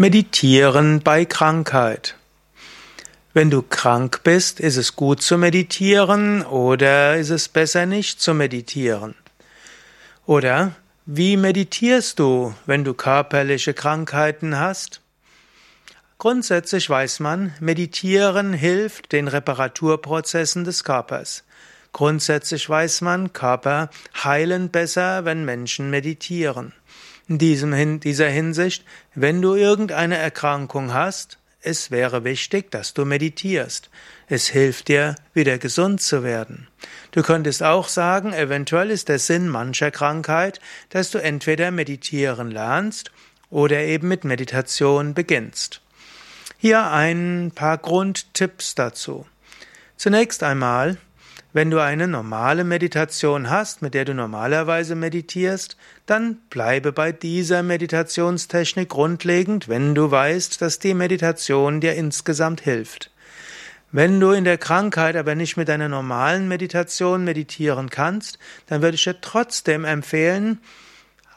Meditieren bei Krankheit. Wenn du krank bist, ist es gut zu meditieren oder ist es besser nicht zu meditieren? Oder wie meditierst du, wenn du körperliche Krankheiten hast? Grundsätzlich weiß man, meditieren hilft den Reparaturprozessen des Körpers. Grundsätzlich weiß man, Körper heilen besser, wenn Menschen meditieren. In diesem, dieser Hinsicht, wenn du irgendeine Erkrankung hast, es wäre wichtig, dass du meditierst. Es hilft dir, wieder gesund zu werden. Du könntest auch sagen, eventuell ist der Sinn mancher Krankheit, dass du entweder meditieren lernst oder eben mit Meditation beginnst. Hier ein paar Grundtipps dazu. Zunächst einmal, wenn du eine normale Meditation hast, mit der du normalerweise meditierst, dann bleibe bei dieser Meditationstechnik grundlegend, wenn du weißt, dass die Meditation dir insgesamt hilft. Wenn du in der Krankheit aber nicht mit deiner normalen Meditation meditieren kannst, dann würde ich dir trotzdem empfehlen,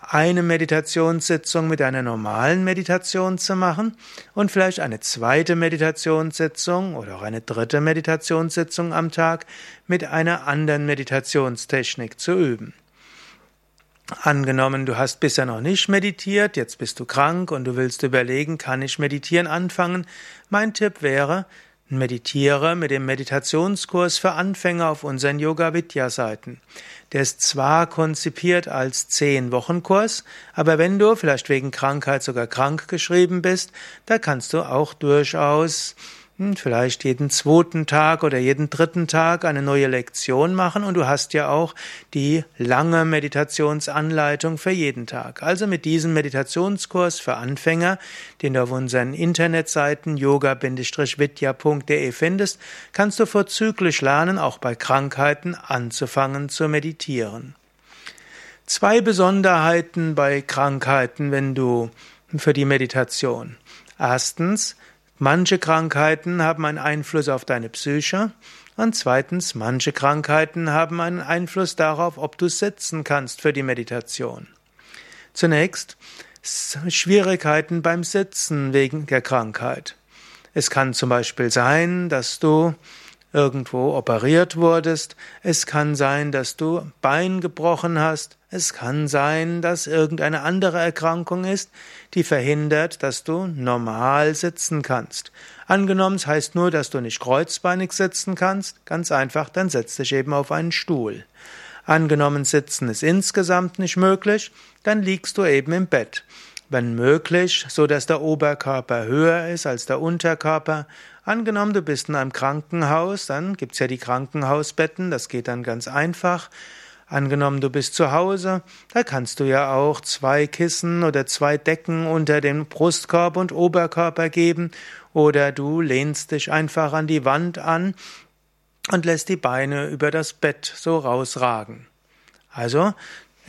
eine Meditationssitzung mit einer normalen Meditation zu machen und vielleicht eine zweite Meditationssitzung oder auch eine dritte Meditationssitzung am Tag mit einer anderen Meditationstechnik zu üben. Angenommen, du hast bisher noch nicht meditiert, jetzt bist du krank und du willst überlegen, kann ich meditieren anfangen? Mein Tipp wäre, Meditiere mit dem Meditationskurs für Anfänger auf unseren Yoga Vidya Seiten. Der ist zwar konzipiert als 10 Wochen Kurs, aber wenn du vielleicht wegen Krankheit sogar krank geschrieben bist, da kannst du auch durchaus vielleicht jeden zweiten Tag oder jeden dritten Tag eine neue Lektion machen und du hast ja auch die lange Meditationsanleitung für jeden Tag. Also mit diesem Meditationskurs für Anfänger, den du auf unseren Internetseiten yoga-vidya.de findest, kannst du vorzüglich lernen, auch bei Krankheiten anzufangen zu meditieren. Zwei Besonderheiten bei Krankheiten, wenn du für die Meditation. Erstens, Manche Krankheiten haben einen Einfluss auf deine Psyche und zweitens, manche Krankheiten haben einen Einfluss darauf, ob du sitzen kannst für die Meditation. Zunächst Schwierigkeiten beim Sitzen wegen der Krankheit. Es kann zum Beispiel sein, dass du irgendwo operiert wurdest, es kann sein, dass du Bein gebrochen hast, es kann sein, dass irgendeine andere Erkrankung ist, die verhindert, dass du normal sitzen kannst. Angenommen, es heißt nur, dass du nicht kreuzbeinig sitzen kannst, ganz einfach, dann setz dich eben auf einen Stuhl. Angenommen, sitzen ist insgesamt nicht möglich, dann liegst du eben im Bett wenn möglich, so dass der Oberkörper höher ist als der Unterkörper. Angenommen, du bist in einem Krankenhaus, dann gibt's ja die Krankenhausbetten, das geht dann ganz einfach. Angenommen, du bist zu Hause, da kannst du ja auch zwei Kissen oder zwei Decken unter den Brustkorb und Oberkörper geben, oder du lehnst dich einfach an die Wand an und lässt die Beine über das Bett so rausragen. Also,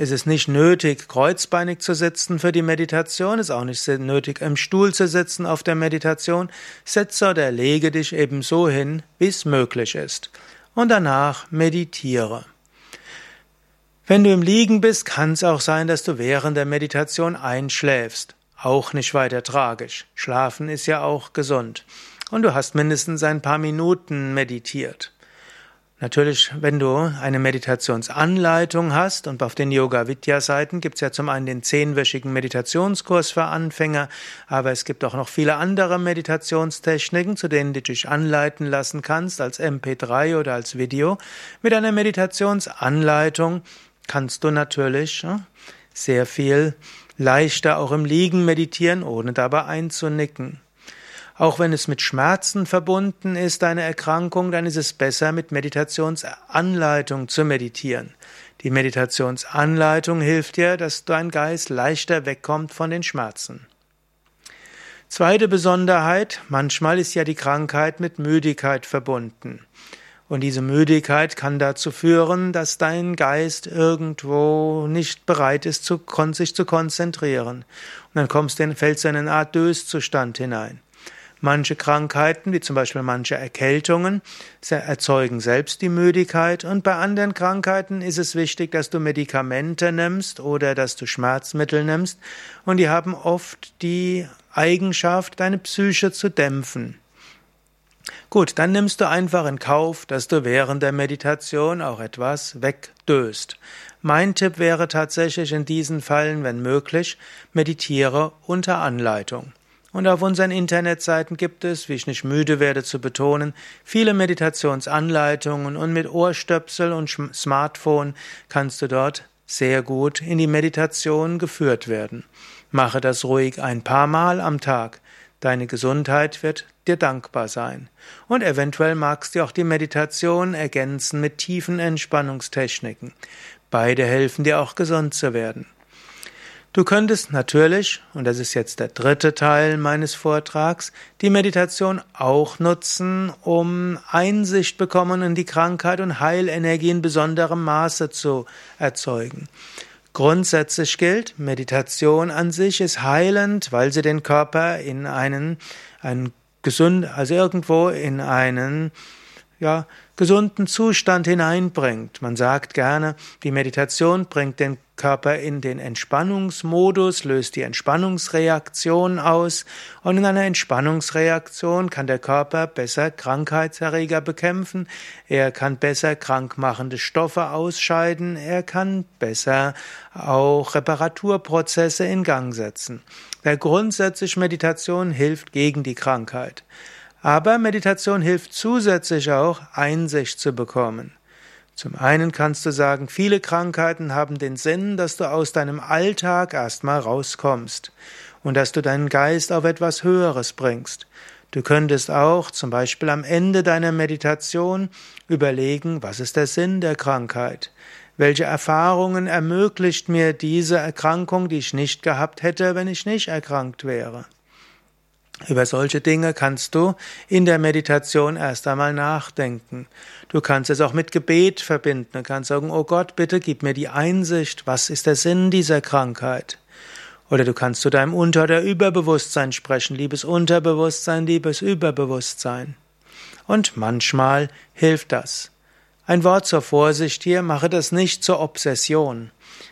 es ist nicht nötig, kreuzbeinig zu sitzen für die Meditation, es ist auch nicht nötig, im Stuhl zu sitzen auf der Meditation. Setze oder lege dich eben so hin, wie es möglich ist. Und danach meditiere. Wenn du im Liegen bist, kann es auch sein, dass du während der Meditation einschläfst. Auch nicht weiter tragisch. Schlafen ist ja auch gesund. Und du hast mindestens ein paar Minuten meditiert. Natürlich, wenn du eine Meditationsanleitung hast und auf den Yoga Vidya Seiten gibt es ja zum einen den zehnwöchigen Meditationskurs für Anfänger, aber es gibt auch noch viele andere Meditationstechniken, zu denen du dich anleiten lassen kannst als MP3 oder als Video. Mit einer Meditationsanleitung kannst du natürlich sehr viel leichter auch im Liegen meditieren, ohne dabei einzunicken. Auch wenn es mit Schmerzen verbunden ist, deine Erkrankung, dann ist es besser, mit Meditationsanleitung zu meditieren. Die Meditationsanleitung hilft dir, dass dein Geist leichter wegkommt von den Schmerzen. Zweite Besonderheit, manchmal ist ja die Krankheit mit Müdigkeit verbunden. Und diese Müdigkeit kann dazu führen, dass dein Geist irgendwo nicht bereit ist, sich zu konzentrieren. Und dann kommst du, fällst du in eine Art Döszustand hinein. Manche Krankheiten, wie zum Beispiel manche Erkältungen, erzeugen selbst die Müdigkeit und bei anderen Krankheiten ist es wichtig, dass du Medikamente nimmst oder dass du Schmerzmittel nimmst und die haben oft die Eigenschaft, deine Psyche zu dämpfen. Gut, dann nimmst du einfach in Kauf, dass du während der Meditation auch etwas wegdöst. Mein Tipp wäre tatsächlich in diesen Fällen, wenn möglich, meditiere unter Anleitung. Und auf unseren Internetseiten gibt es, wie ich nicht müde werde zu betonen, viele Meditationsanleitungen und mit Ohrstöpsel und Smartphone kannst du dort sehr gut in die Meditation geführt werden. Mache das ruhig ein paar Mal am Tag. Deine Gesundheit wird dir dankbar sein. Und eventuell magst du auch die Meditation ergänzen mit tiefen Entspannungstechniken. Beide helfen dir auch gesund zu werden. Du könntest natürlich, und das ist jetzt der dritte Teil meines Vortrags, die Meditation auch nutzen, um Einsicht bekommen in die Krankheit und Heilenergie in besonderem Maße zu erzeugen. Grundsätzlich gilt, Meditation an sich ist heilend, weil sie den Körper in einen, einen gesund, also irgendwo in einen ja, gesunden Zustand hineinbringt. Man sagt gerne, die Meditation bringt den Körper in den Entspannungsmodus, löst die Entspannungsreaktion aus und in einer Entspannungsreaktion kann der Körper besser Krankheitserreger bekämpfen, er kann besser krankmachende Stoffe ausscheiden, er kann besser auch Reparaturprozesse in Gang setzen. Der grundsätzlich Meditation hilft gegen die Krankheit. Aber Meditation hilft zusätzlich auch, Einsicht zu bekommen. Zum einen kannst du sagen, viele Krankheiten haben den Sinn, dass du aus deinem Alltag erstmal rauskommst und dass du deinen Geist auf etwas Höheres bringst. Du könntest auch zum Beispiel am Ende deiner Meditation überlegen, was ist der Sinn der Krankheit? Welche Erfahrungen ermöglicht mir diese Erkrankung, die ich nicht gehabt hätte, wenn ich nicht erkrankt wäre? Über solche Dinge kannst du in der Meditation erst einmal nachdenken. Du kannst es auch mit Gebet verbinden. Du kannst sagen, oh Gott, bitte gib mir die Einsicht, was ist der Sinn dieser Krankheit? Oder du kannst zu deinem Unter- oder Überbewusstsein sprechen, liebes Unterbewusstsein, liebes Überbewusstsein. Und manchmal hilft das. Ein Wort zur Vorsicht hier, mache das nicht zur Obsession.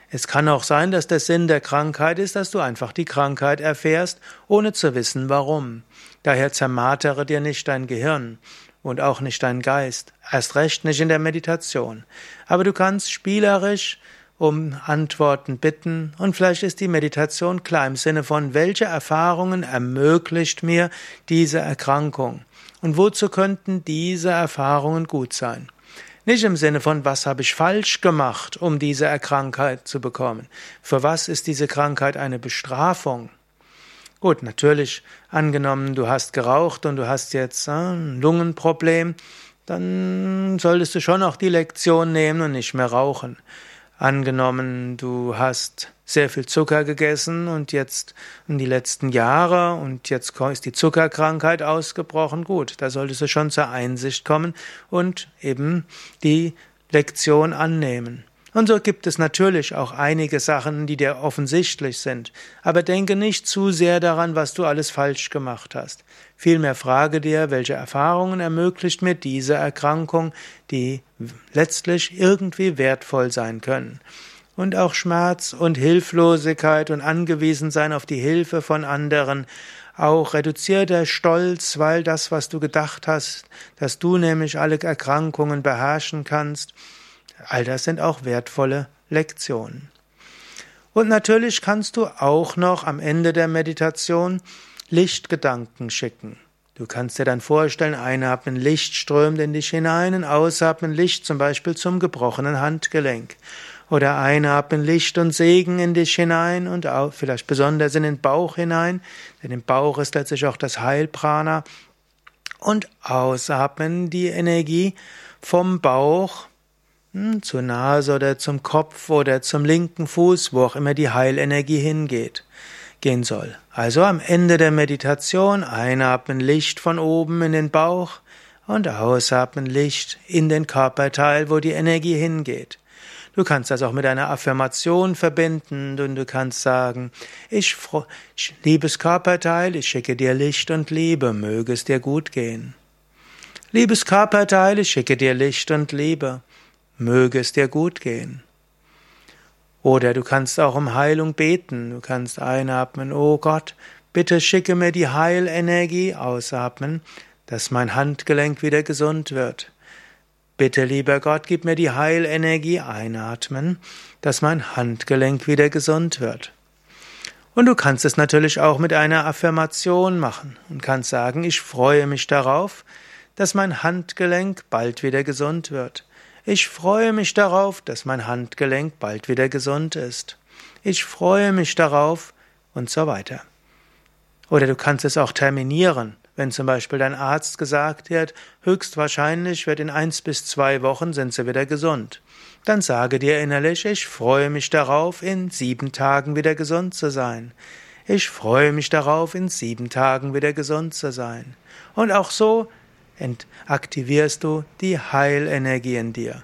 Es kann auch sein, dass der Sinn der Krankheit ist, dass du einfach die Krankheit erfährst, ohne zu wissen warum. Daher zermartere dir nicht dein Gehirn und auch nicht dein Geist, erst recht nicht in der Meditation. Aber du kannst spielerisch um Antworten bitten und vielleicht ist die Meditation klar im Sinne von, welche Erfahrungen ermöglicht mir diese Erkrankung und wozu könnten diese Erfahrungen gut sein. Nicht im Sinne von, was habe ich falsch gemacht, um diese Krankheit zu bekommen. Für was ist diese Krankheit eine Bestrafung? Gut, natürlich, angenommen, du hast geraucht und du hast jetzt äh, ein Lungenproblem, dann solltest du schon auch die Lektion nehmen und nicht mehr rauchen. Angenommen, du hast sehr viel Zucker gegessen und jetzt in die letzten Jahre und jetzt ist die Zuckerkrankheit ausgebrochen. Gut, da solltest du schon zur Einsicht kommen und eben die Lektion annehmen. Und so gibt es natürlich auch einige Sachen, die dir offensichtlich sind. Aber denke nicht zu sehr daran, was du alles falsch gemacht hast. Vielmehr frage dir, welche Erfahrungen ermöglicht mir diese Erkrankung, die letztlich irgendwie wertvoll sein können. Und auch Schmerz und Hilflosigkeit und Angewiesensein auf die Hilfe von anderen, auch reduzierter Stolz, weil das, was du gedacht hast, dass du nämlich alle Erkrankungen beherrschen kannst, All das sind auch wertvolle Lektionen. Und natürlich kannst du auch noch am Ende der Meditation Lichtgedanken schicken. Du kannst dir dann vorstellen, einatmen, Licht strömt in dich hinein und ausatmen, Licht zum Beispiel zum gebrochenen Handgelenk. Oder einatmen, Licht und Segen in dich hinein und auch vielleicht besonders in den Bauch hinein, denn im Bauch ist letztlich auch das Heilprana. Und ausatmen die Energie vom Bauch zur Nase oder zum Kopf oder zum linken Fuß, wo auch immer die Heilenergie hingeht, gehen soll. Also am Ende der Meditation einatmen Licht von oben in den Bauch und ausatmen Licht in den Körperteil, wo die Energie hingeht. Du kannst das auch mit einer Affirmation verbinden und du kannst sagen, ich, liebes Körperteil, ich schicke dir Licht und Liebe, möge es dir gut gehen. Liebes Körperteil, ich schicke dir Licht und Liebe, möge es dir gut gehen. Oder du kannst auch um Heilung beten. Du kannst einatmen, oh Gott, Bitte schicke mir die Heilenergie, ausatmen, dass mein Handgelenk wieder gesund wird. Bitte, lieber Gott, gib mir die Heilenergie, einatmen, dass mein Handgelenk wieder gesund wird. Und du kannst es natürlich auch mit einer Affirmation machen und kannst sagen, ich freue mich darauf, dass mein Handgelenk bald wieder gesund wird. Ich freue mich darauf, dass mein Handgelenk bald wieder gesund ist. Ich freue mich darauf und so weiter. Oder du kannst es auch terminieren. Wenn zum Beispiel dein Arzt gesagt hat, höchstwahrscheinlich wird in eins bis zwei Wochen sind sie wieder gesund, dann sage dir innerlich, ich freue mich darauf, in sieben Tagen wieder gesund zu sein. Ich freue mich darauf, in sieben Tagen wieder gesund zu sein. Und auch so aktivierst du die Heilenergie in dir.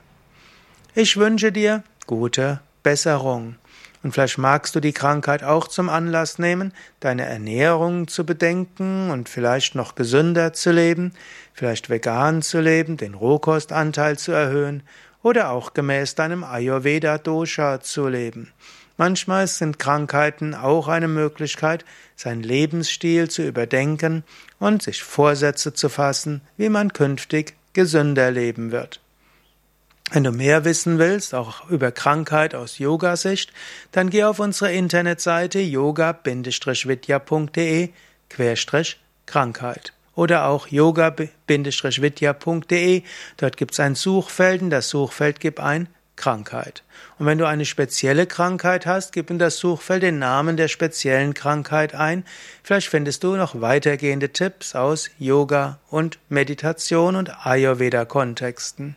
Ich wünsche dir gute Besserung. Und vielleicht magst du die Krankheit auch zum Anlass nehmen, deine Ernährung zu bedenken und vielleicht noch gesünder zu leben, vielleicht vegan zu leben, den Rohkostanteil zu erhöhen oder auch gemäß deinem Ayurveda-Dosha zu leben. Manchmal sind Krankheiten auch eine Möglichkeit, seinen Lebensstil zu überdenken und sich Vorsätze zu fassen, wie man künftig gesünder leben wird. Wenn du mehr wissen willst, auch über Krankheit aus Yoga-Sicht, dann geh auf unsere Internetseite yoga-vidya.de Krankheit oder auch yoga-vidya.de. Dort gibt es ein Suchfeld, in das Suchfeld gib ein Krankheit. Und wenn du eine spezielle Krankheit hast, gib in das Suchfeld den Namen der speziellen Krankheit ein. Vielleicht findest du noch weitergehende Tipps aus Yoga und Meditation und Ayurveda-Kontexten.